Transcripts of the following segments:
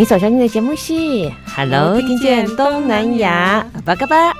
你所收听的节目是《Hello，听见东南亚》，巴嘎巴，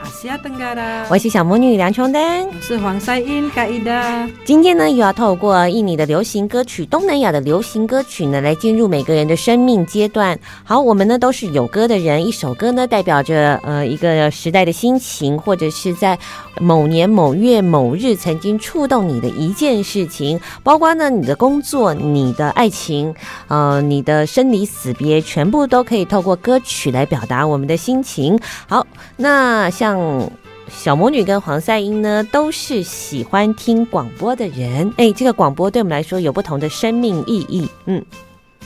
我是小魔女梁琼丹，我是黄赛英盖伊达。今天呢，又要透过印尼的流行歌曲、东南亚的流行歌曲呢，来进入每个人的生命阶段。好，我们呢都是有歌的人，一首歌呢代表着呃一个时代的心情，或者是在某年某月某日曾经触动你的一件事情，包括呢你的工作、你的爱情、呃你的生离死别全。全部都可以透过歌曲来表达我们的心情。好，那像小魔女跟黄赛英呢，都是喜欢听广播的人。哎，这个广播对我们来说有不同的生命意义。嗯，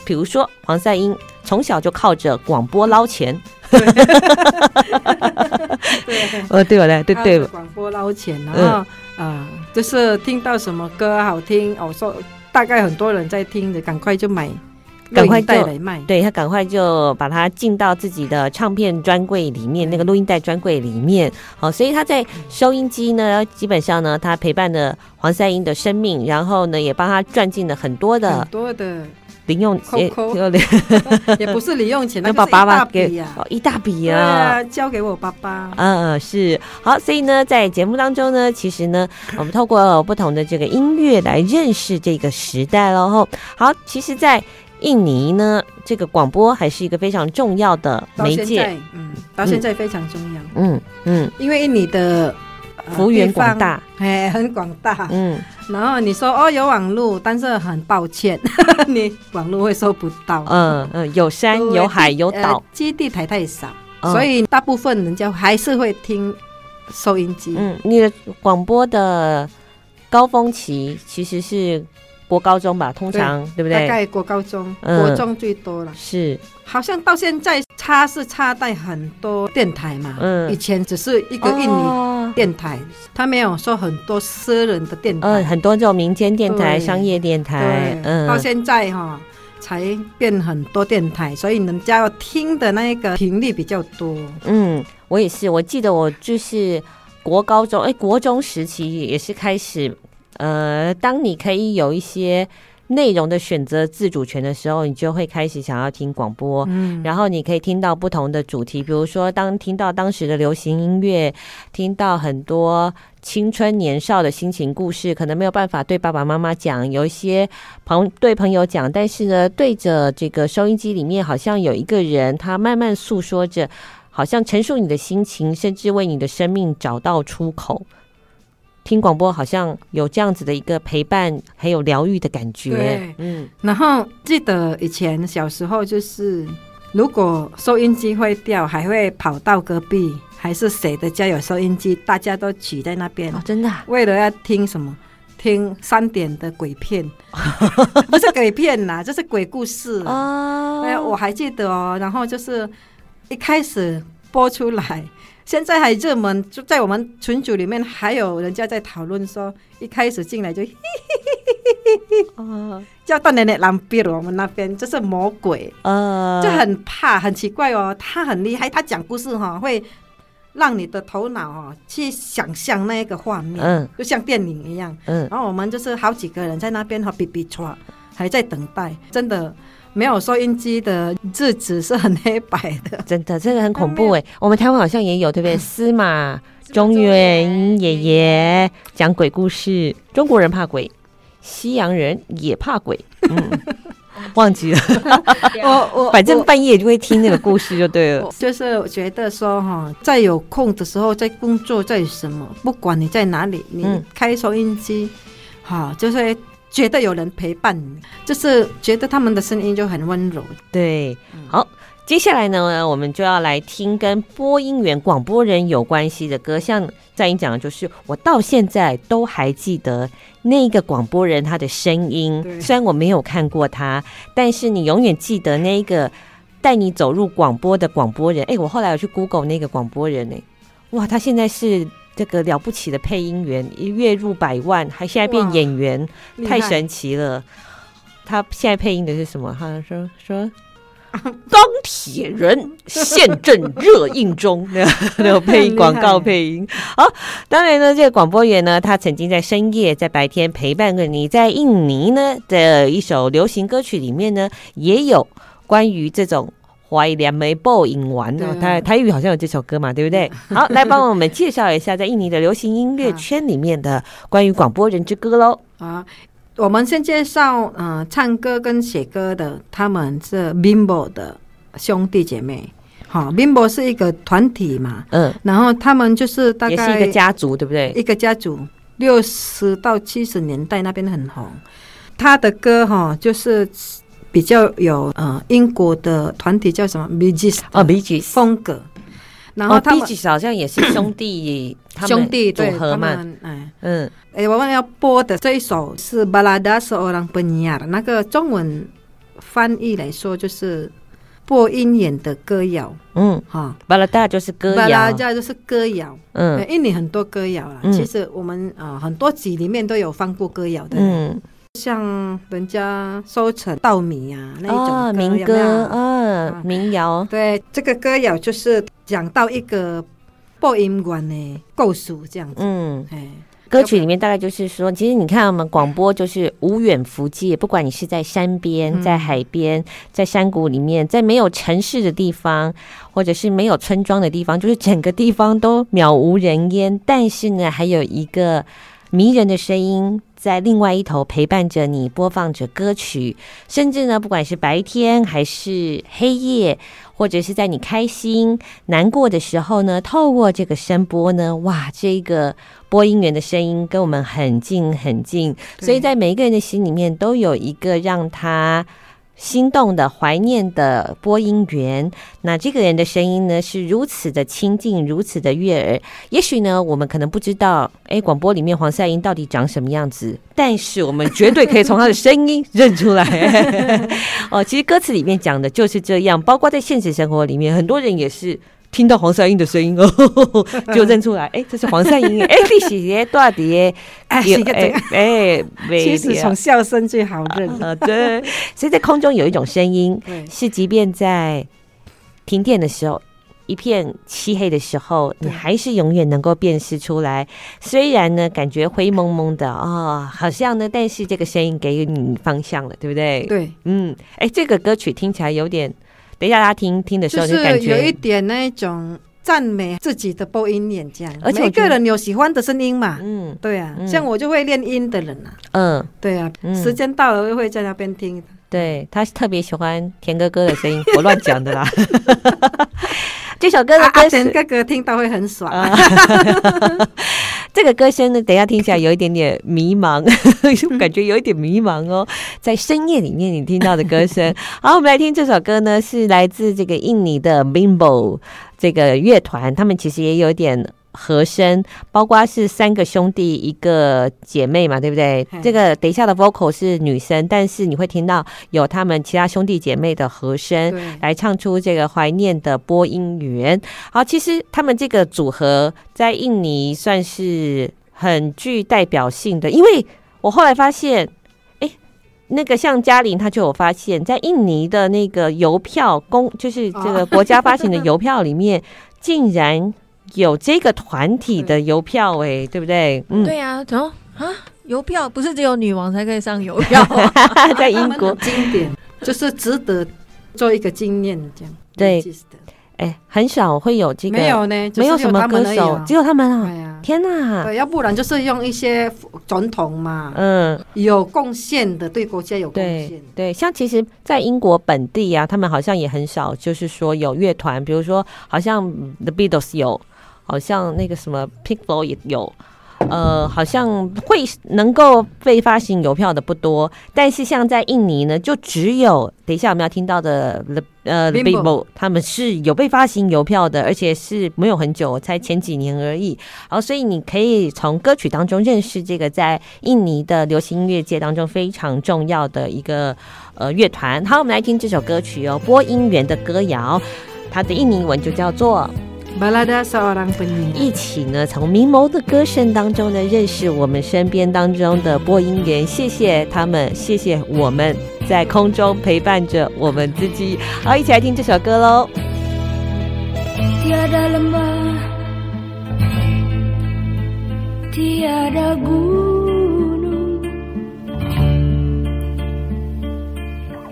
比如说黄赛英从小就靠着广播捞钱。对，哦，对了，对对，广播捞钱，然后啊、嗯呃，就是听到什么歌好听，我、哦、说大概很多人在听的，赶快就买。赶快带来卖，对，他赶快就把它进到自己的唱片专柜里面，那个录音带专柜里面。好，所以他在收音机呢，基本上呢，他陪伴了黄赛英的生命，然后呢，也帮他赚进了很多的很多的零用钱，也不是零用钱，那把爸爸给一大笔啊，啊，交给我爸爸。嗯，是。好，所以呢，在节目当中呢，其实呢，我们透过不同的这个音乐来认识这个时代喽。好，其实，在印尼呢，这个广播还是一个非常重要的媒介，嗯，到现在非常重要，嗯嗯，因为印尼的幅员广大，哎，很广大，嗯，然后你说哦有网络，但是很抱歉，你网络会收不到，嗯嗯，有山有海有岛，基地台太少，所以大部分人家还是会听收音机，嗯，你的广播的高峰期其实是。国高中吧，通常对，对不对？大概国高中、嗯，国中最多了。是，好像到现在差是差在很多电台嘛。嗯，以前只是一个印尼电台，他、哦、没有说很多私人的电台，嗯，很多这种民间电台、商业电台。嗯，到现在哈、哦、才变很多电台，所以人家要听的那个频率比较多。嗯，我也是，我记得我就是国高中，哎，国中时期也是开始。呃，当你可以有一些内容的选择自主权的时候，你就会开始想要听广播，嗯，然后你可以听到不同的主题，比如说当听到当时的流行音乐，听到很多青春年少的心情故事，可能没有办法对爸爸妈妈讲，有一些朋对朋友讲，但是呢，对着这个收音机里面，好像有一个人，他慢慢诉说着，好像陈述你的心情，甚至为你的生命找到出口。听广播好像有这样子的一个陪伴，还有疗愈的感觉。对，嗯。然后记得以前小时候，就是如果收音机坏掉，还会跑到隔壁，还是谁的家有收音机，大家都挤在那边。哦，真的啊？为了要听什么？听三点的鬼片，不是鬼片呐，这是鬼故事哦。哎，我还记得哦。然后就是一开始播出来。现在还热门，就在我们群组里面，还有人家在讨论说，一开始进来就，叫断奶奶狼狈了。我们那边就是魔鬼，呃，就很怕，很奇怪哦。他很厉害，他讲故事哈，会让你的头脑哦去想象那个画面，嗯，就像电影一样，嗯。然后我们就是好几个人在那边和比比错，还在等待，真的。没有收音机的日子是很黑白的，真的，这个很恐怖哎。我们台湾好像也有，对不对？司马 中原爷爷讲鬼故事，中国人怕鬼，西洋人也怕鬼。嗯，忘记了。我我反正半夜就会听那个故事就对了。就是我觉得说哈，在有空的时候，在工作，在什么，不管你在哪里，你开收音机，好、嗯，就是觉得有人陪伴你，就是觉得他们的声音就很温柔。对，好。接下来呢，我们就要来听跟播音员、广播人有关系的歌。像在你讲的，就是我到现在都还记得那个广播人他的声音。虽然我没有看过他，但是你永远记得那个带你走入广播的广播人。哎，我后来有去 Google 那个广播人，哎，哇，他现在是这个了不起的配音员，月入百万，还现在变演员，太神奇了。他现在配音的是什么？他说说。钢铁人现正热映中，那个配音广告配音。好，当然呢，这个广播员呢，他曾经在深夜、在白天陪伴着你。在印尼呢的一首流行歌曲里面呢，也有关于这种怀念没报应完的。台台语好像有这首歌嘛，对不对？好，来帮我们介绍一下在印尼的流行音乐 圈里面的关于广播人之歌喽。啊。我们先介绍，嗯、呃，唱歌跟写歌的，他们是 Bimbo 的兄弟姐妹。好，Bimbo 是一个团体嘛，嗯，然后他们就是大概也是一个家族，对不对？一个家族，六十到七十年代那边很红。他的歌哈，就是比较有呃英国的团体叫什么？Bee Gees 啊，Bee Gees 风格。然后他们、哦、好像也是兄弟兄弟组合嘛，哎。嗯，哎，我们要播的这一首是《Balada Seorang Penyiar》，那个中文翻译来说就是播音员的歌谣，嗯，哈，Balada 就是歌谣，Balada 就是歌谣，嗯，印尼很多歌谣啦，嗯、其实我们啊、呃、很多集里面都有放过歌谣的，嗯。像人家收成稻米啊那一种歌民歌，嗯，民谣。对，这个歌谣就是讲到一个播音员的故事这样子。嗯，哎，歌曲里面大概就是说，其实你看我们广播就是无远弗届，不管你是在山边、在海边、在山谷里面、在没有城市的地方，或者是没有村庄的地方，就是整个地方都渺无人烟，但是呢，还有一个迷人的声音。在另外一头陪伴着你，播放着歌曲，甚至呢，不管是白天还是黑夜，或者是在你开心、难过的时候呢，透过这个声波呢，哇，这个播音员的声音跟我们很近很近，所以在每一个人的心里面都有一个让他。心动的、怀念的播音员，那这个人的声音呢，是如此的亲近，如此的悦耳。也许呢，我们可能不知道，哎，广播里面黄赛英到底长什么样子，但是我们绝对可以从他的声音认出来。哦，其实歌词里面讲的就是这样，包括在现实生活里面，很多人也是。听到黄赛音的声音哦，就认出来，哎，这是黄赛音，哎，你是耶大碟，哎，哎，其实从笑声最好认，啊，对，所以在空中有一种声音，是即便在停电的时候，一片漆黑的时候，你还是永远能够辨识出来。虽然呢，感觉灰蒙蒙的哦，好像呢，但是这个声音给你方向了，对不对？对，嗯，哎，这个歌曲听起来有点。等一下，大家听听的时候就感觉有一点那种赞美自己的播音演讲，而且每个人有喜欢的声音嘛。嗯，对啊，嗯、像我就会练音的人啊。嗯，对啊，嗯、时间到了就会在那边听。对，他特别喜欢田哥哥的声音，我乱讲的啦。这首歌的歌声哥哥听到会很爽。这个歌声呢，等一下听起来有一点点迷茫，感觉有一点迷茫哦。在深夜里面你听到的歌声，好，我们来听这首歌呢，是来自这个印尼的 Bimbo 这个乐团，他们其实也有点。和声，包括是三个兄弟一个姐妹嘛，对不对？这个等一下的 vocal 是女生，但是你会听到有他们其他兄弟姐妹的和声来唱出这个怀念的播音员。好，其实他们这个组合在印尼算是很具代表性的，因为我后来发现，哎，那个像嘉玲，她就有发现，在印尼的那个邮票公，就是这个国家发行的邮票里面，竟然。有这个团体的邮票哎、欸，对不对？嗯，对呀、啊。怎么啊？邮票不是只有女王才可以上邮票、啊，在英国经典就是值得做一个纪念这样。对，哎、欸，很少会有这个，没有呢，没有什么歌手，只有他们啊。天哪！对，要不然就是用一些总统嘛，嗯，有贡献的，对国家有贡献。对，对，像其实，在英国本地啊，他们好像也很少，就是说有乐团，比如说，好像 The Beatles 有，好像那个什么 Pink Floyd 也有。呃，好像会能够被发行邮票的不多，但是像在印尼呢，就只有等一下我们要听到的呃 The Bimbo 他们是有被发行邮票的，而且是没有很久，才前几年而已。然后，所以你可以从歌曲当中认识这个在印尼的流行音乐界当中非常重要的一个呃乐团。好，我们来听这首歌曲哦，《播音员的歌谣》，它的印尼文就叫做。一起呢，从明眸的歌声当中呢，认识我们身边当中的播音员。谢谢他们，谢谢我们在空中陪伴着我们自己。好，一起来听这首歌喽。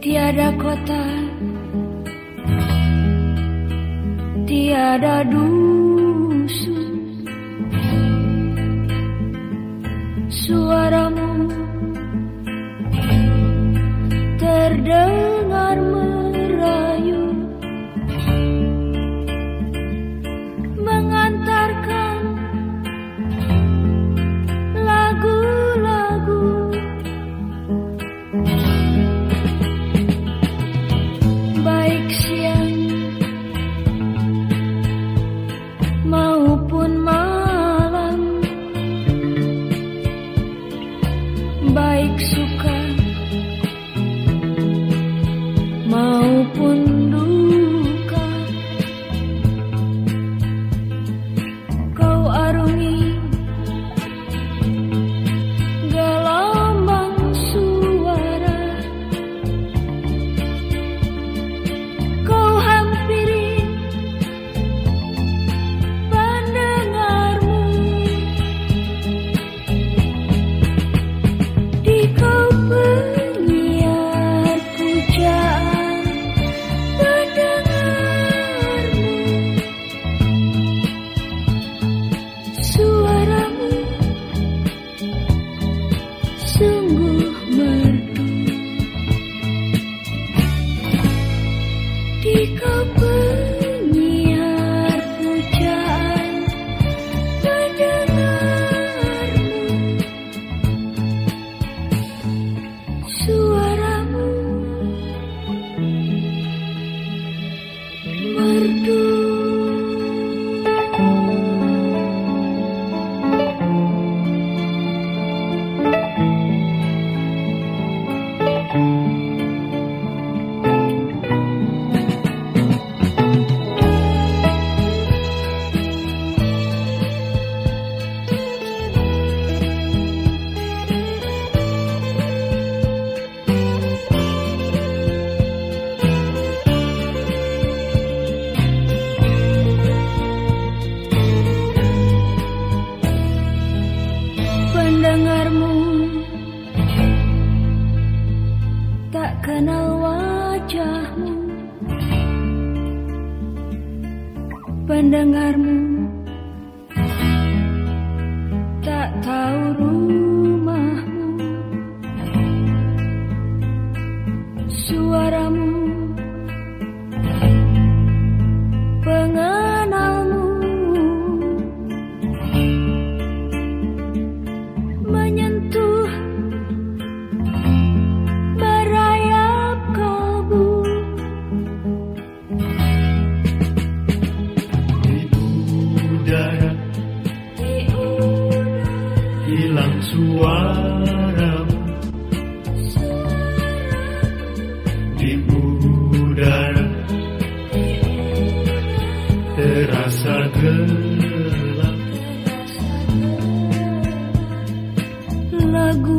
tiada dusun suaramu terdengar lagu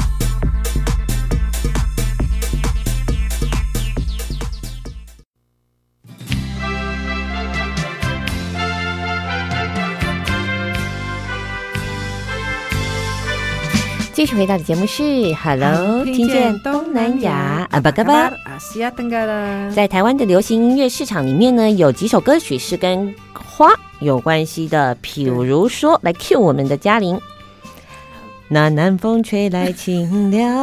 继续回到的节目是 Hello，听见东南亚阿巴嘎巴。在台湾的流行音乐市场里面呢，有几首歌曲是跟花有关系的，譬如说，来 cue 我们的嘉玲。那南风吹来清凉，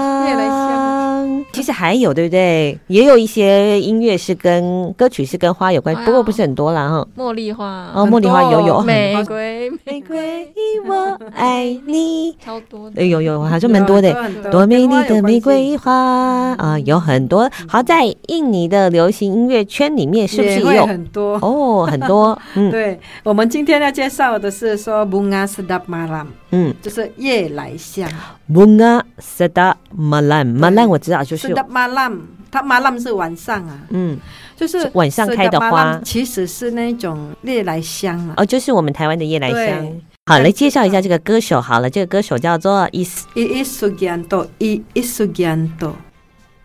其实还有对不对？也有一些音乐是跟歌曲是跟花有关，哎不过不是很多啦哈。茉莉花哦，茉莉花有有玫瑰玫瑰，我爱你。超多的哎，有有，好像蛮多的。多多美丽的玫瑰花啊，有很多。好，在印尼的流行音乐圈里面，是不是也有？很多？哦，很多。嗯 对，我们今天要介绍的是说 Bunga Sedap Malam，嗯就是夜来香。，Bunga Sedap Malam，Malam 我知道，就是 Sedap Malam，它 Malam 是晚上啊，嗯，就是是晚上开的花其实是那种夜来香啊。哦，就是我们台湾的夜来香。好，来介绍一下这个歌手。好了，这个歌手叫做 Is I Isugianto，I Isugianto。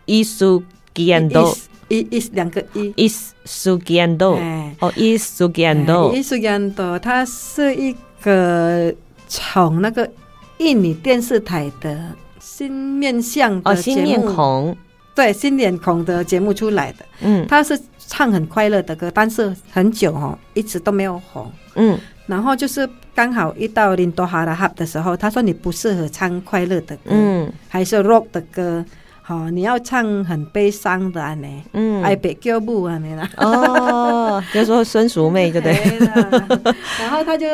Isugiando。一一两个一，Is Sugiando。哎哦，Is 多，他是一个从那个印尼电视台的新面相的哦，节目，新面孔。对新脸孔的节目出来的。嗯他是唱很快乐的歌，但是很久哦，一直都没有红。嗯，然后就是刚好遇到林多哈拉哈的时候，他说你不适合唱快乐的歌，嗯还是 rock 的歌，好、你要唱很悲伤的安呢，嗯。爱别叫母安尼啦。哦，就说孙淑妹，对不对？然后他就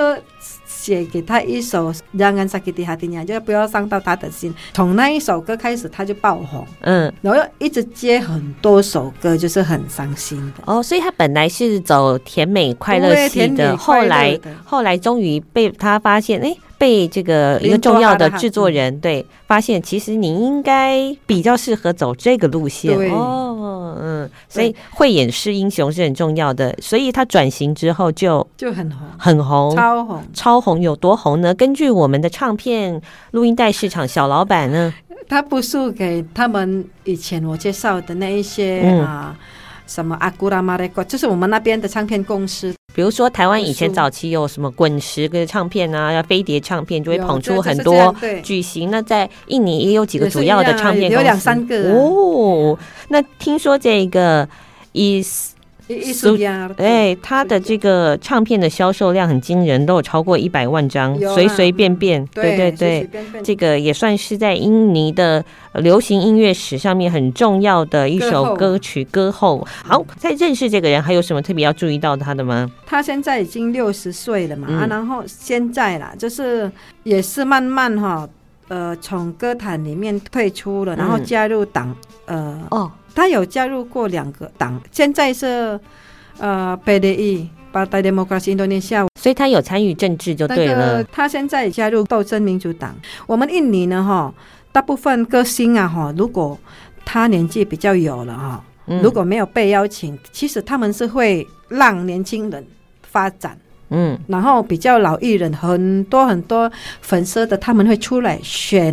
写给他一首《让安萨基迪哈蒂尼亚》，就不要伤到他的心。从那一首歌开始，他就爆红，嗯，然后又一直接很多首歌，就是很伤心的。哦，所以他本来是走甜美快乐对系的，后来后来终于被他发现，哎，被这个一个重要的制作人对发现，其实你应该比较适合走这个路线。哦，嗯，所以慧眼识英雄是很重要的，所以他转型之后就就很红，很红，超红。超红有多红呢？根据我们的唱片录音带市场小老板呢，他不输给他们以前我介绍的那一些嗯。啊，什么阿古拉马列克，就是我们那边的唱片公司，比如说台湾以前早期有什么滚石的唱片啊，要飞碟唱片就会捧出很多巨星。那在印尼也有几个主要的唱片公司，有两三个啊哦。那听说这个 is 艺术家，哎，他的这个唱片的销售量很惊人，都有超过一百万张，随随便便。对对对，这个也算是在印尼的呃流行音乐史上面很重要的一首歌曲歌后。好，在认识这个人，还有什么特别要注意到他的吗？他现在已经六十岁了嘛、嗯啊，然后现在啦，就是也是慢慢哈，呃，从歌坛里面退出了，然后加入党，呃，哦，他有加入过两个党，现在是呃 PDI Partai Demokrasi Indonesia，所以他有参与政治就那对了。他现在加入斗争民主党。我们印尼呢哈，大部分歌星啊哈，如果他年纪比较有了哈。嗯如果没有被邀请，其实他们是会让年轻人发展，嗯然后比较老艺人很多很多粉丝的，他们会出来选，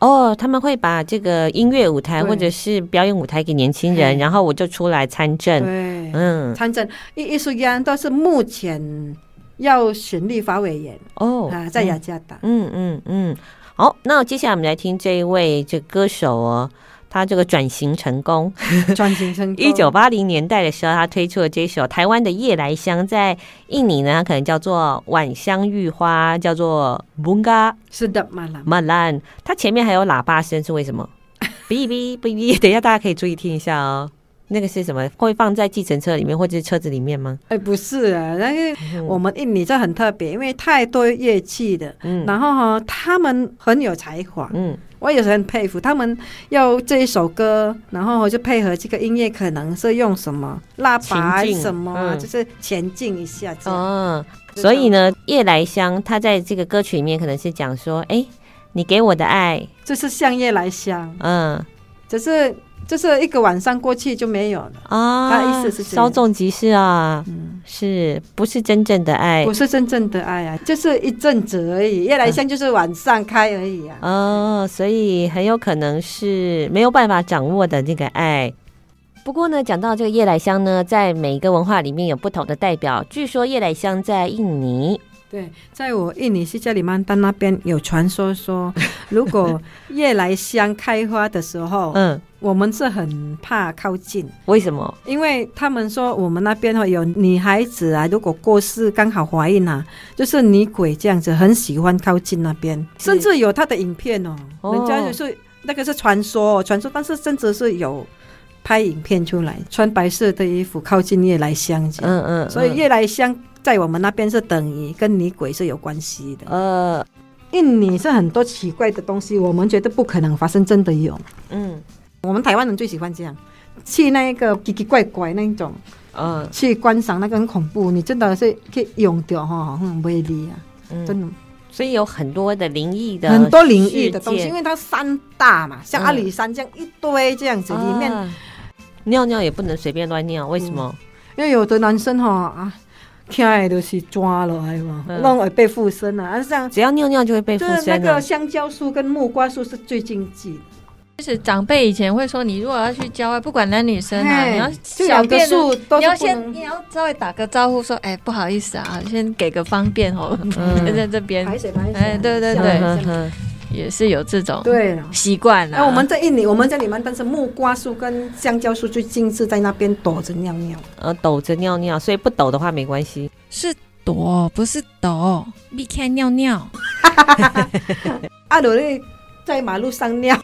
哦，他们会把这个音乐舞台或者是表演舞台给年轻人，然后我就出来参政。对，嗯，参政。艺艺术家都是目前要选立法委员哦啊，在雅加达。嗯嗯嗯，好，那接下来我们来听这一位这歌手哦，他这个转型成功。转型成功一九八零年代的时候，他推出了这首台湾的夜来香，在印尼呢，它可能叫做晚香玉花，叫做 Bunga 是的，马兰 Malan。它前面还有喇叭声，是为什么？哔哔哔哔，等一下大家可以注意听一下哦。那个是什么？会放在计程车里面或者是车子里面吗？哎，不是啊，那个我们印尼这很特别，因为太多乐器的，嗯，然后哈，他们很有才华，嗯，我也是很佩服他们。要这一首歌，然后就配合这个音乐，可能是用什么拉拔什么，嗯、就是前进一下这样。哦，所以呢，夜来香，它在这个歌曲里面可能是讲说，哎，你给我的爱，就是像夜来香，嗯，就是。就是一个晚上过去就没有了啊！他意思是稍纵即逝啊，嗯，是不是真正的爱？不是真正的爱啊，就是一阵子而已。夜来香就是晚上开而已啊。哦，所以很有可能是没有办法掌握的那个爱。不过呢，讲到这个夜来香呢，在每一个文化里面有不同的代表。据说夜来香在印尼。对，在我印尼西加里曼丹那边有传说说，如果夜来香开花的时候，嗯，我们是很怕靠近。为什么？因为他们说我们那边有女孩子啊，如果过世刚好怀孕啊，就是女鬼这样子，很喜欢靠近那边，甚至有他的影片哦。哦人家就是那个是传说，传说，但是甚至是有拍影片出来，穿白色的衣服靠近夜来香，嗯嗯，嗯，所以夜来香。在我们那边是等于跟女鬼是有关系的。呃，印尼是很多奇怪的东西，我们觉得不可能发生，真的有。嗯，我们台湾人最喜欢这样，去那个奇奇怪怪那种，呃，去观赏那个很恐怖，你真的是可以用掉哈，很威力啊，嗯、真的。所以有很多的灵异的，很多灵异的东西，因为它山大嘛，像阿里山这样一堆这样子，里面、呃、尿尿也不能随便乱尿，为什么？嗯、因为有的男生哈啊。听的都是抓了，哎嘛，那会被附身啊！啊，这样只要尿尿就会被附身。就是那个香蕉树跟木瓜树是最禁忌。就是长辈以前会说，你如果要去郊外，不管男女生啊，你要小便，你要先你要稍微打个招呼，说，哎，不好意思啊，先给个方便哦，在这边排水排水。哎，对对对。也是有这种对习惯了。那我们在印尼，我们在里面，但是木瓜树跟香蕉树最近是在那边躲着尿尿。呃，躲着尿尿，所以不抖的话没关系。是躲，不是抖。避开尿尿。阿罗丽在马路上尿。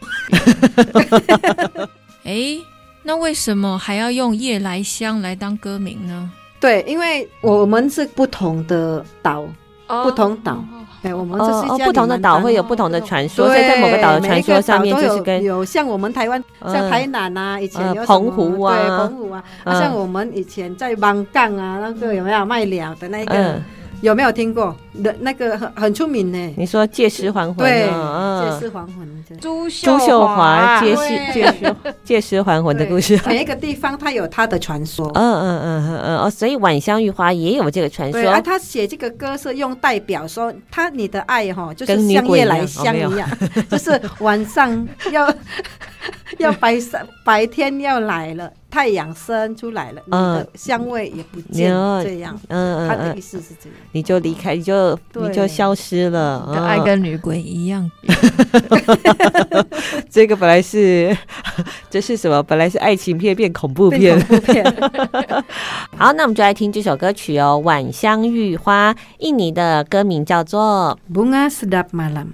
哎，那为什么还要用夜来香来当歌名呢？对，因为我们是不同的岛，不同岛。对，我们这是哦，不同的岛会有不同的传说，所以在某个岛的传说上面就是跟有像我们台湾像台南啊，以前有澎湖啊，对，澎湖啊，像我们以前在芒港啊，那个有没有卖鸟的那个？有没有听过？那那个很很出名呢。你说借尸还魂？对，借尸还魂。朱朱秀华借尸借尸借尸还魂的故事。每一个地方它有它的传说。嗯嗯嗯嗯嗯哦，所以晚香玉花也有这个传说。对啊，他写这个歌是用代表说，他你的爱哈，就是像夜来香一样，就是晚上要 要白上白天要来了。太阳升出来了，你的香味也不见，这样，嗯嗯，他的意思是这样，你就离开，你就你就消失了，跟爱跟女鬼一样。这个本来是，这是什么？本来是爱情片变恐怖片。好，那我们就来听这首歌曲哦，《晚香玉花》，印尼的歌名叫做《Bunga Sedap Malam》。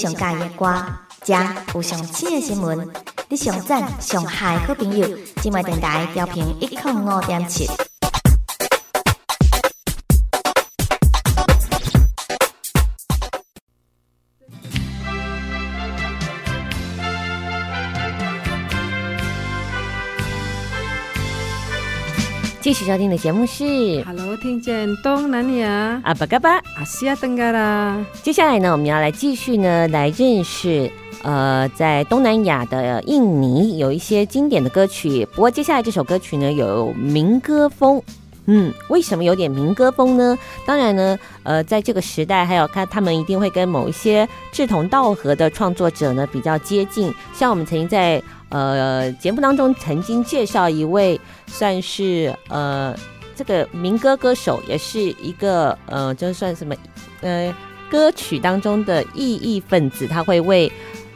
上喜欢的歌，遮有上新的新闻，你上赞上嗨好朋友，今麦电台调频一零五点七。继续收听的节目是《Hello》，听见东南亚阿巴嘎巴阿西亚登嘎啦。接下来呢，我们要来继续呢，来认识呃，在东南亚的印尼有一些经典的歌曲。不过接下来这首歌曲呢，有民歌风。嗯，为什么有点民歌风呢？当然呢，呃，在这个时代，还有看他们一定会跟某一些志同道合的创作者呢比较接近。像我们曾经在。呃，节目当中曾经介绍一位算是呃这个民歌歌手，也是一个呃，就算什么呃歌曲当中的异议分子，他会为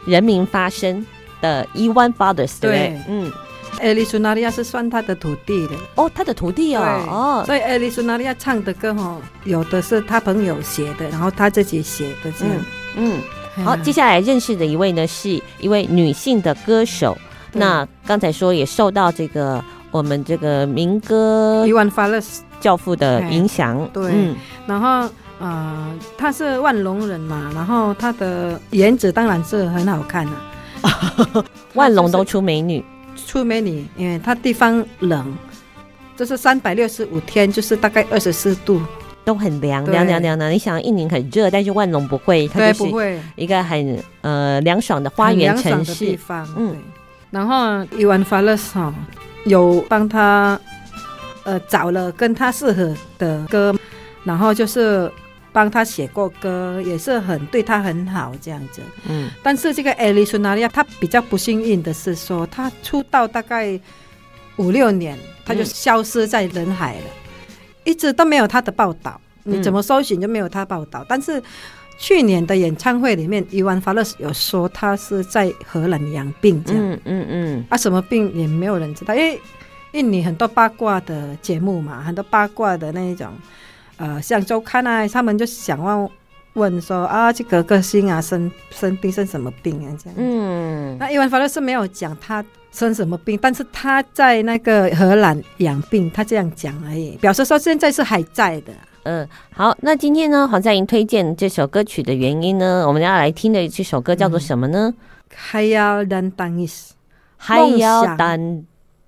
人民发声的伊万 Fathers，对，对？嗯，艾丽苏纳利亚是算他的徒弟的。哦，他的徒弟哦，哦，所以艾丽苏纳利亚唱的歌哈，有的是他朋友写的，然后他自己写的这样，嗯。嗯好，接下来认识的一位呢，是一位女性的歌手。那刚才说也受到这个我们这个民歌伊万法勒斯教父的影响。对，嗯、然后呃，他是万隆人嘛，然后他的颜值当然是很好看的、啊。万隆都出美女，出美女，因为他地方冷，就是三百六十五天，就是大概二十四度。都很凉凉凉凉的，你想印尼很热，但是万隆不会，它就是一个很呃凉爽的花园城市地方。嗯，然后伊万法勒斯哈有帮他呃找了跟他适合的歌，然后就是帮他写过歌，也是很对他很好这样子。嗯，但是这个艾丽苏纳利亚他比较不幸运的是说，他出道大概五六年，他就消失在人海了。嗯一直都没有他的报道，你怎么搜寻就没有他报道。嗯、但是去年的演唱会里面，伊万法勒斯有说他是在荷兰养病这样，嗯嗯嗯，啊什么病也没有人知道，因为印尼很多八卦的节目嘛，很多八卦的那一种，呃，像周刊啊，他们就想问问说啊，这个歌星啊生生病生什么病啊这样，嗯，那伊万法勒斯没有讲他。生什么病？但是他在那个荷兰养病，他这样讲而已，表示说现在是还在的。嗯，好，那今天呢，黄赛莹推荐这首歌曲的原因呢，我们要来听的这首歌叫做什么呢？Khayal dan Tangis，Khayal dan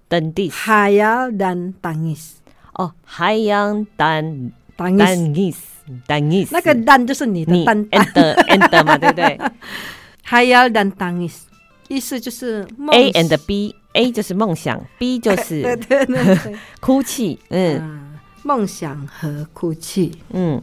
Tangis，Khayal dan Tangis。哦，Khayal dan Tangis，Tangis，那个 dan 就是你的单，and and 嘛，对不对？Khayal dan Tangis。意思就是 A and B，A 就是梦想，B 就是 哭泣，嗯，梦想和哭泣，嗯，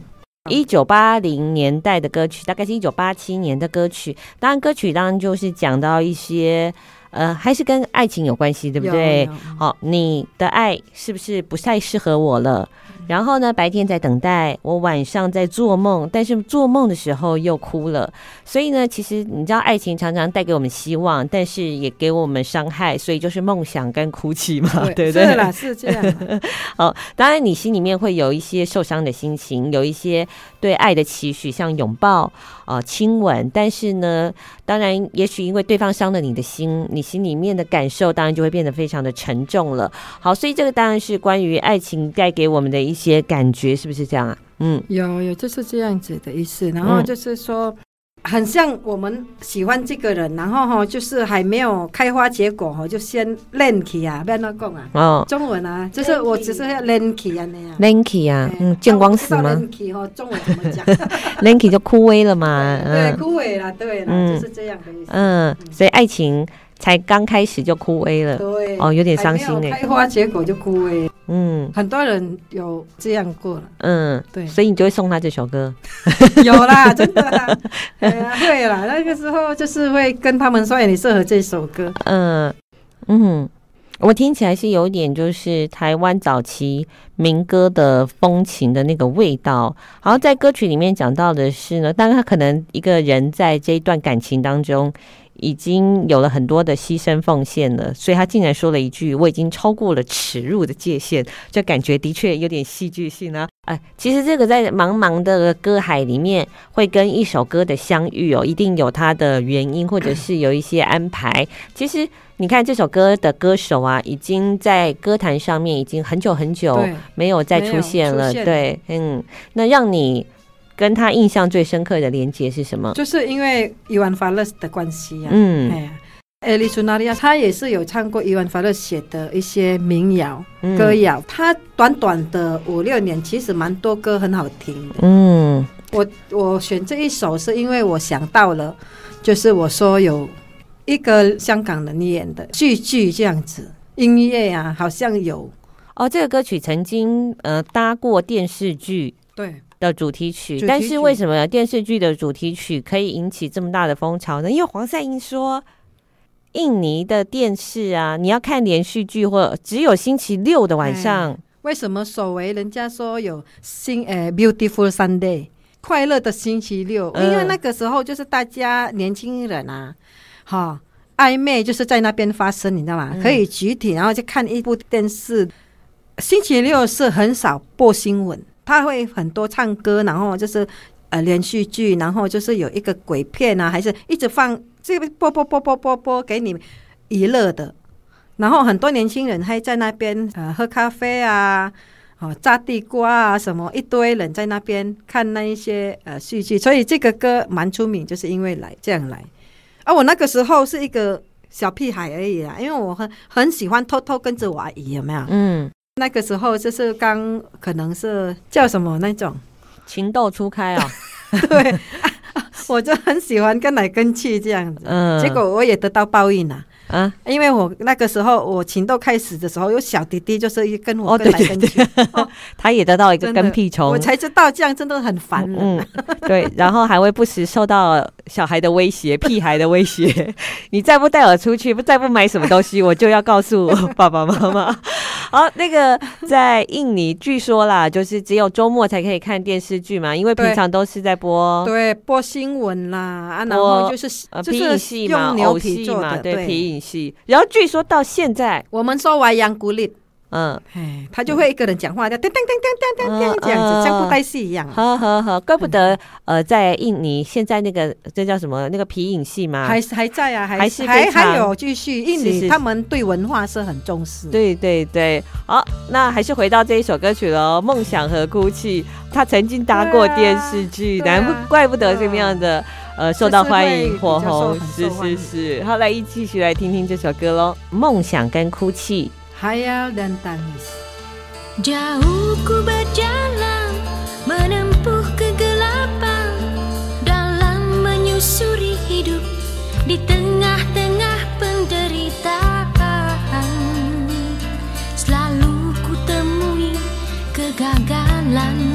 一九八零年代的歌曲，大概是一九八七年的歌曲，当然歌曲当然就是讲到一些，呃，还是跟爱情有关系，对不对？好，你的爱是不是不太适合我了？然后呢，白天在等待，我晚上在做梦，但是做梦的时候又哭了。所以呢，其实你知道，爱情常常带给我们希望，但是也给我们伤害，所以就是梦想跟哭泣嘛，对，对不对？是啦，是这样。好，当然你心里面会有一些受伤的心情，有一些对爱的期许，像拥抱啊、呃、亲吻，但是呢，当然也许因为对方伤了你的心，你心里面的感受当然就会变得非常的沉重了。好，所以这个当然是关于爱情带给我们的一。一些感觉是不是这样啊？嗯，有有就是这样子的意思。然后就是说，很像我们喜欢这个人，然后哈，就是还没有开花结果哈，就先练起啊，不要乱讲啊。哦，中文啊，就是我只是要练起啊那样。练起啊，嗯，见光死吗？练起哈，中文怎么讲？练起就枯萎了嘛。对，枯萎了，对了，就是这样的意思。嗯，所以爱情才刚开始就枯萎了。对，哦，有点伤心哎。开花结果就枯萎。嗯，很多人有这样过了，嗯，对，所以你就会送他这首歌，有啦，真的啦，对啦，那个时候就是会跟他们说，你适合这首歌，嗯嗯，我听起来是有点就是台湾早期民歌的风情的那个味道，然后在歌曲里面讲到的是呢，当然他可能一个人在这一段感情当中。已经有了很多的牺牲奉献了，所以他竟然说了一句：“我已经超过了耻辱的界限。”这感觉的确有点戏剧性啊。哎，其实这个在茫茫的歌海里面，会跟一首歌的相遇哦，一定有它的原因，或者是有一些安排。其实你看这首歌的歌手啊，已经在歌坛上面已经很久很久没有再出现了。对，嗯，那让你跟他印象最深刻的连接是什么？就是因为伊万法勒的关系啊。嗯。哎艾丽苏纳利亚，他也是有唱过伊万法勒写的一些民谣歌谣。他短短的五六年，其实蛮多歌很好听的。嗯，我我选这一首是因为我想到了，就是我说有一个香港人演的戏剧这样子音乐啊，好像有哦。这个歌曲曾经呃搭过电视剧对的主题曲，但是为什么电视剧的主题曲可以引起这么大的风潮呢？因为黄赛英说。印尼的电视啊，你要看连续剧或只有星期六的晚上。为什么所谓人家说有新呃 Beautiful Sunday 快乐的星期六？嗯、因为那个时候就是大家年轻人啊，哈暧昧就是在那边发生，你知道吗？嗯、可以集体然后去看一部电视。星期六是很少播新闻，他会很多唱歌，然后就是呃连续剧，然后就是有一个鬼片啊，还是一直放。这个播播播播播播给你娱乐的，然后很多年轻人还在那边呃喝咖啡啊，哦炸地瓜啊什么，一堆人在那边看那一些呃戏剧，所以这个歌蛮出名，就是因为来这样来。而、啊、我那个时候是一个小屁孩而已啦，因为我很很喜欢偷偷跟着我阿姨，有没有？嗯，那个时候就是刚可能是叫什么那种情窦初开啊，对。我就很喜欢跟来跟去这样子，嗯，结果我也得到报应了。啊，因为我那个时候我情窦开始的时候，有小弟弟就是一跟我跟来跟去，他也得到一个跟屁虫，我才知道这样真的很烦人。嗯，对，然后还会不时受到小孩的威胁、屁孩的威胁，你再不带我出去，不再不买什么东西，我就要告诉爸爸妈妈。好，那个在印尼，据说啦，就是只有周末才可以看电视剧嘛，因为平常都是在播，对，播新闻啦，啊，然后就是呃皮影戏嘛，偶戏嘛，对，皮影然后，据说到现在，我们说完杨古力。嗯，哎，他就会一个人讲话，叫噔噔噔噔噔噔这样子，像布袋戏一样。好好好，怪不得呃，在印尼现在那个这叫什么那个皮影戏吗？还还在啊，还是还还有继续。印尼他们对文化是很重视。对对对，好，那还是回到这一首歌曲喽，《梦想和哭泣》。他曾经搭过电视剧，难不怪不得这么样的呃受到欢迎火红。是是是，好，来一继续来听听这首歌喽，《梦想跟哭泣》。Hayal dan tangis. Jauh ku berjalan Menempuh kegelapan Dalam menyusuri hidup Di tengah-tengah penderitaan. Selalu ku temui kegagalan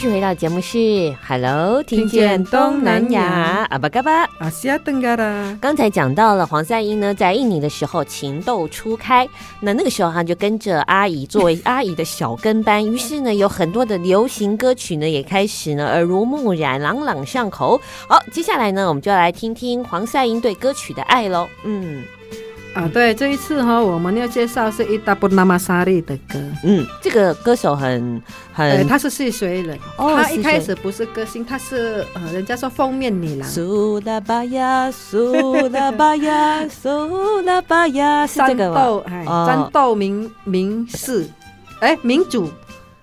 续回到节目是 Hello，听见东南亚阿巴嘎巴阿西亚登嘎啦。刚才讲到了黄赛英呢，在印尼的时候情窦初开，那那个时候他就跟着阿姨作为 阿姨的小跟班，于是呢，有很多的流行歌曲呢也开始呢耳濡目染，朗朗上口。好，接下来呢，我们就要来听听黄赛英对歌曲的爱喽。嗯。啊，对，这一次哈，我们要介绍是伊达布纳玛沙利的歌。嗯，这个歌手很很，他是细水人。哦，他一开始不是歌星，他是呃，人家说封面女郎。苏拉巴呀，苏拉巴呀，苏拉巴呀，是这个吗？战斗，哎，战斗民民士，哎，民主，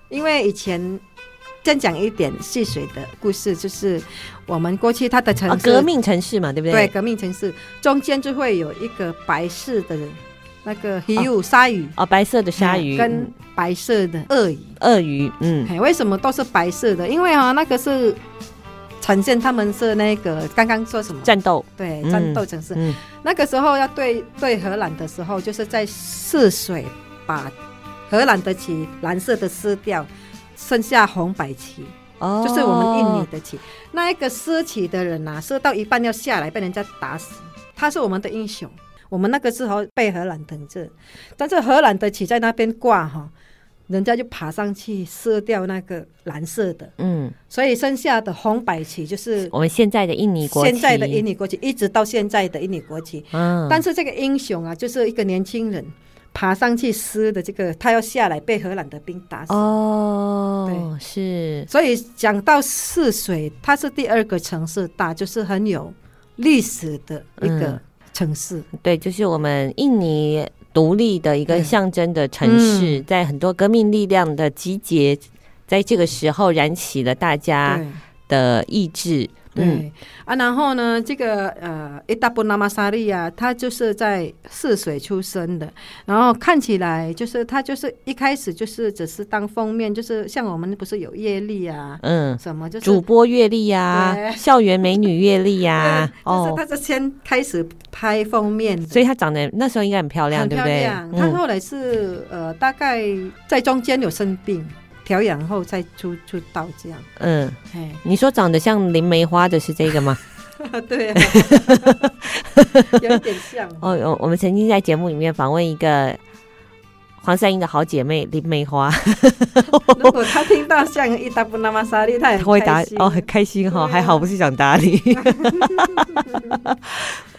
因为以前。先讲一点戏水的故事，就是我们过去它的城市，革命城市嘛，对不对？对，革命城市中间就会有一个白色的那个鱼鱼鲨鱼哦，白色的鲨鱼跟白色的鳄鱼，鳄鱼，嗯，为什么都是白色的？因为啊，那个是呈现他们是那个刚刚说什么战斗，对，战斗城市。那个时候要对对荷兰的时候，就是在泗水把荷兰的旗蓝色的撕掉。剩下红白旗，哦，就是我们印尼的旗。那一个射旗的人呐、啊，撕到一半要下来，被人家打死。他是我们的英雄。我们那个时候被荷兰统治，但是荷兰的旗在那边挂哈，人家就爬上去撕掉那个蓝色的。嗯，所以剩下的红白旗就是我们现在的印尼国旗。现在的印尼国旗一直到现在的印尼国旗。嗯，但是这个英雄啊，就是一个年轻人。爬上去撕的这个，他要下来被荷兰的兵打死。哦，对，是。所以讲到泗水，它是第二个城市大，就是很有历史的一个城市。嗯。对，就是我们印尼独立的一个象征的城市，在很多革命力量的集结，在这个时候燃起了大家的意志。对、嗯、啊，然后呢，这个呃，伊达布纳玛萨利亚，他就是在泗水出生的，然后看起来就是他就是一开始就是只是当封面，就是像我们不是有阅历啊，嗯，什么就是主播阅历呀，校园美女阅历 呀，哦，就是他是先开始拍封面，所以他长得那时候应该很漂亮，很漂亮。对对，他后来是呃，大概在中间有生病。调养后再出出道这样，嗯，你说长得像林梅花的是这个吗？对、啊，有点像。哦，我我们曾经在节目里面访问一个黄赛音的好姐妹林梅花，如果她听到像伊达布那玛萨利，她也会打哦，很开心哈、哦，还好不是想打你。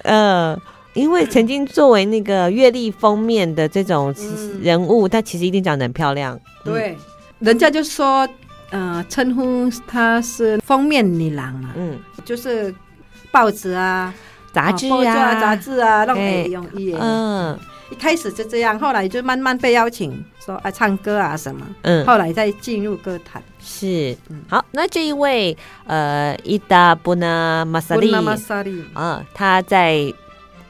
嗯、呃，因为曾经作为那个月历封面的这种人物，她、嗯、其实一定长得很漂亮，对。人家就说，呃，称呼她是封面女郎啊，嗯，就是报纸啊、杂志啊、杂志啊，那种用意。嗯，一开始就这样，后来就慢慢被邀请说啊，唱歌啊什么，嗯，后来再进入歌坛。是，好，那这一位呃，伊达布纳玛萨利啊，他在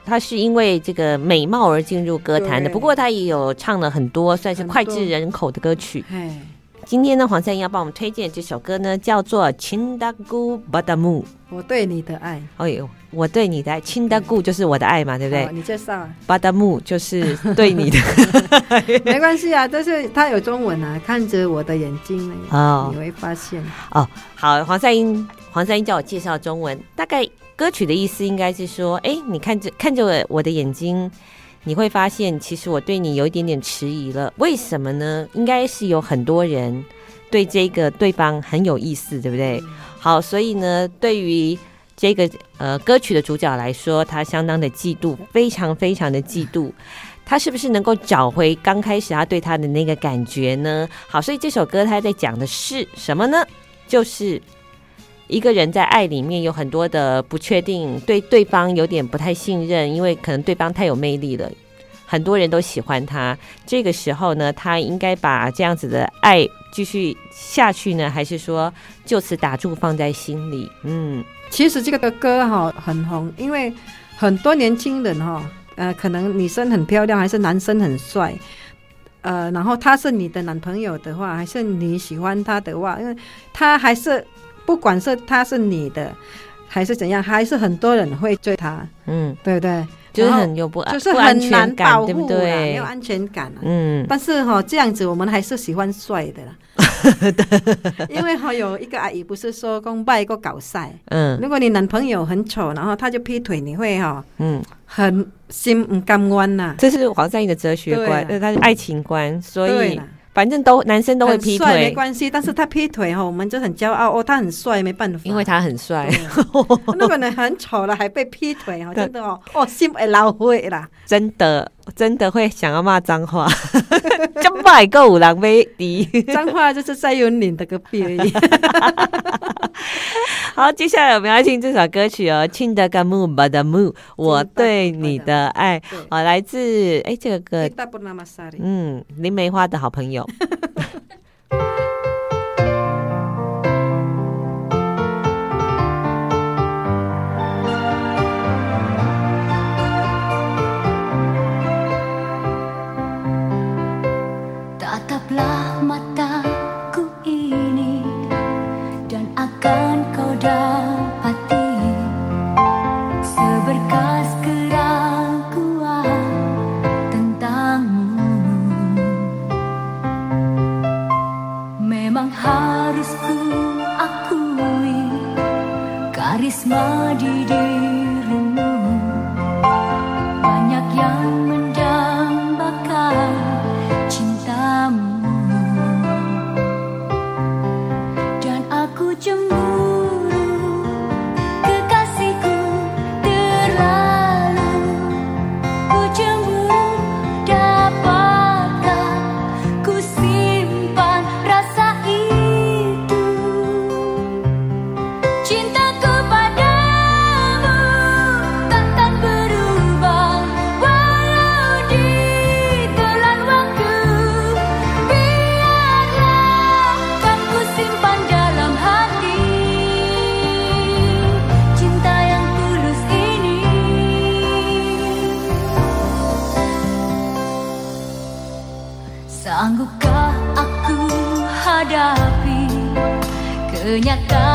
他是因为这个美貌而进入歌坛的，不过他也有唱了很多算是脍炙人口的歌曲。今天呢，黄赛音要帮我们推荐这首歌呢，叫做《Cintaku Padamu》。我对你的爱。哎呦，我对你的爱，Cintaku 就是我的爱嘛，对不对？你介绍。Padamu 就是对你的。没关系啊，但是它有中文啊，看着我的眼睛哦，你会发现。哦，好，黄赛音，黄赛音叫我介绍中文，大概歌曲的意思应该是说，哎，你看着看着我的眼睛。你会发现，其实我对你有一点点迟疑了。为什么呢？应该是有很多人对这个对方很有意思，对不对？好，所以呢，对于这个呃歌曲的主角来说，他相当的嫉妒，非常非常的嫉妒。他是不是能够找回刚开始他对他的那个感觉呢？好，所以这首歌他在讲的是什么呢？就是。一个人在爱里面有很多的不确定，对对方有点不太信任，因为可能对方太有魅力了，很多人都喜欢他。这个时候呢，他应该把这样子的爱继续下去呢，还是说就此打住，放在心里？嗯，其实这个的歌哈很红，因为很多年轻人哈，呃，可能女生很漂亮，还是男生很帅，呃，然后他是你的男朋友的话，还是你喜欢他的话，因为他还是不管是他是你的还是怎样，还是很多人会追他，嗯，对不对？就是很有不安，就是很难保护，对不对？没有安全感。嗯，但是哈，这样子我们还是喜欢帅的啦。因为哈，有一个阿姨不是说公拜过搞赛，嗯，如果你男朋友很丑，然后他就劈腿，你会哈，嗯，很心不甘愿呐。这是黄善义的哲学观，呃，他是爱情观，所以。反正都男生都会劈腿，没关系。但是他劈腿哈，我们就很骄傲哦，他很帅，没办法。因为他很帅，那个人很丑了还被劈腿哈，真的哦，哦心会老灰啦，真的真的会想要骂脏话，就买个五郎威迪，脏话就是在有你的隔壁而已。好，接下来我们要听这首歌曲哦，《亲的干木巴的木》，我对你的爱，好，来自哎这个歌，嗯，林梅花的好朋友。Madi 一个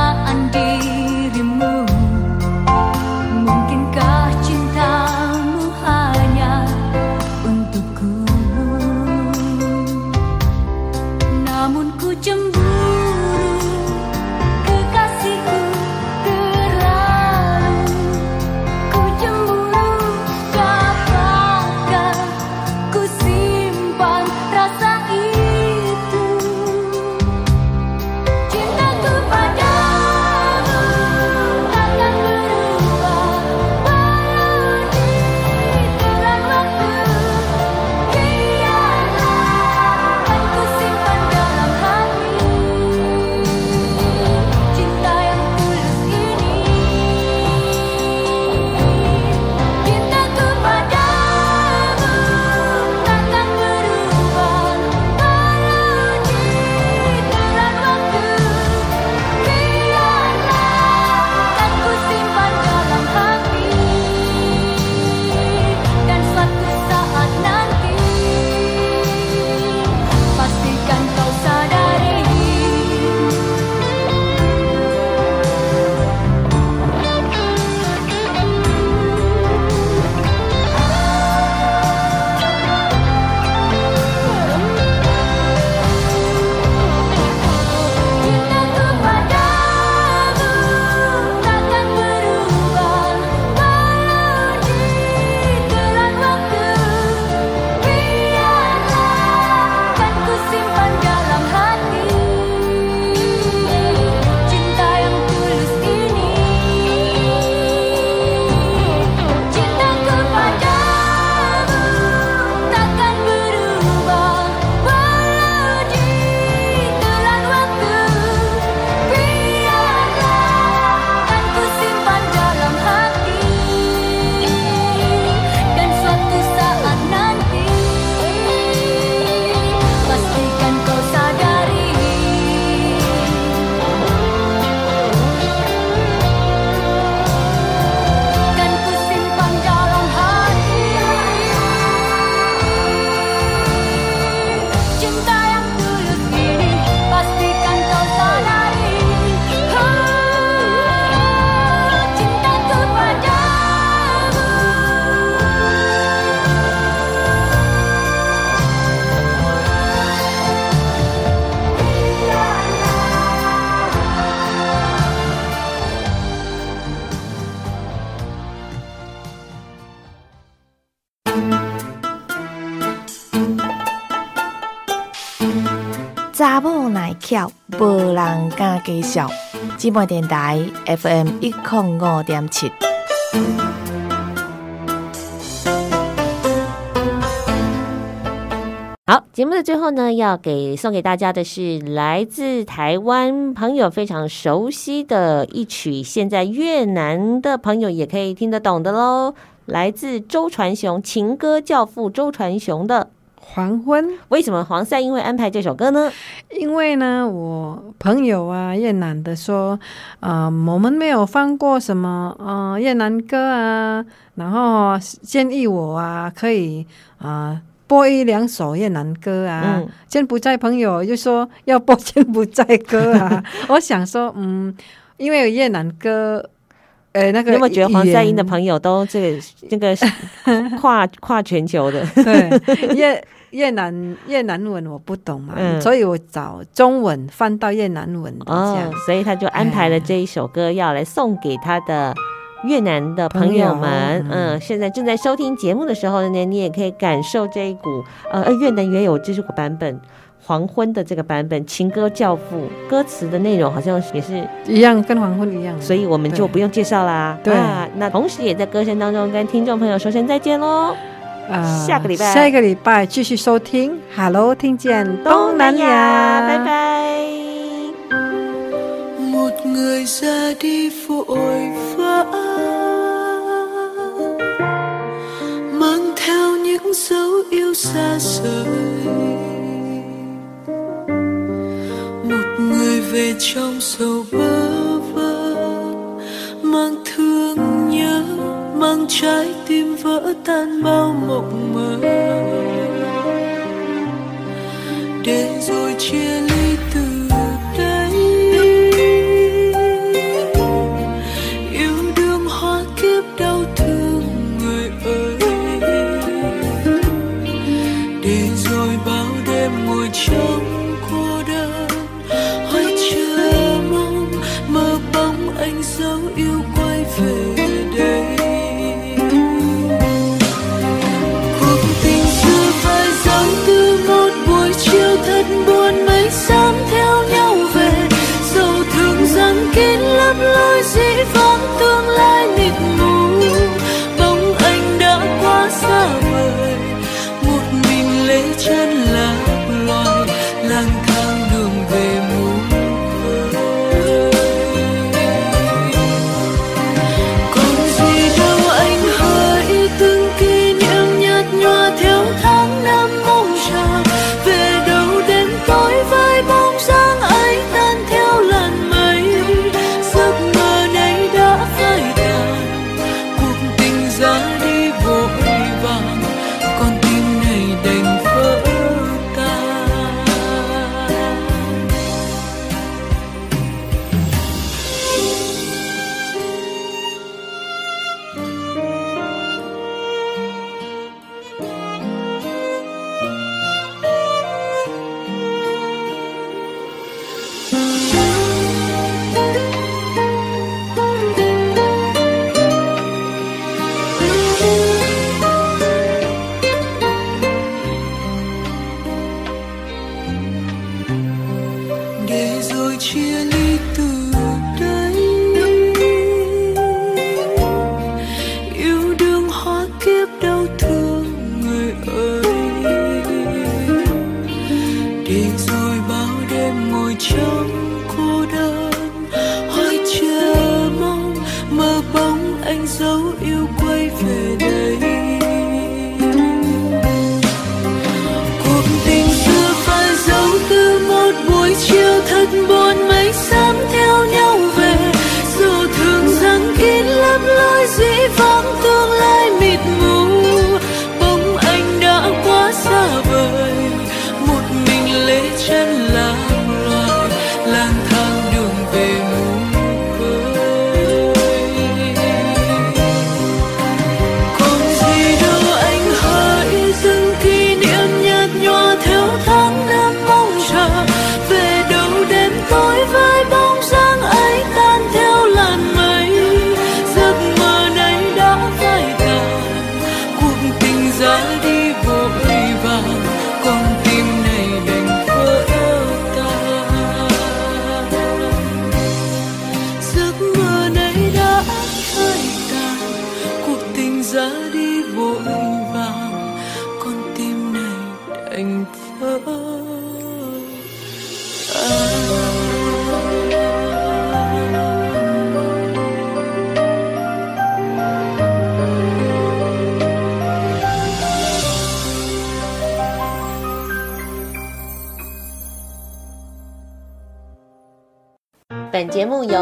介绍。姊妹电台 FM 一零五点七。好，节目的最后呢，要给送给大家的是来自台湾朋友非常熟悉的一曲，现在越南的朋友也可以听得懂的喽。来自周传雄情歌教父周传雄的。黄昏，为什么黄赛英会安排这首歌呢？因为呢，我朋友啊，越南的说，啊、呃，我们没有放过什么，呃，越南歌啊，然后建议我啊，可以啊、呃，播一两首越南歌啊。嗯、柬埔寨朋友就说要播柬埔寨歌啊，我想说，嗯，因为有越南歌，呃，那个有没有觉得黄赛英的朋友都这个这个 跨跨全球的？对，越。越南越南文我不懂嘛，嗯、所以我找中文翻到越南文的这样、哦，所以他就安排了这一首歌要来送给他的越南的朋友们。友嗯，现在正在收听节目的时候呢，你也可以感受这一股呃，越南原有这首版本《黄昏》的这个版本《情歌教父》，歌词的内容好像也是一样，跟《黄昏》一样，所以我们就不用介绍啦。对，啊、那同时也在歌声当中跟听众朋友说声再见喽。呃，下个礼拜，下一个礼拜继续收听，Hello，听见。东南亚，拜拜。mang mang trái tim vỡ tan bao mộng mơ. Để rồi chia ly từ It's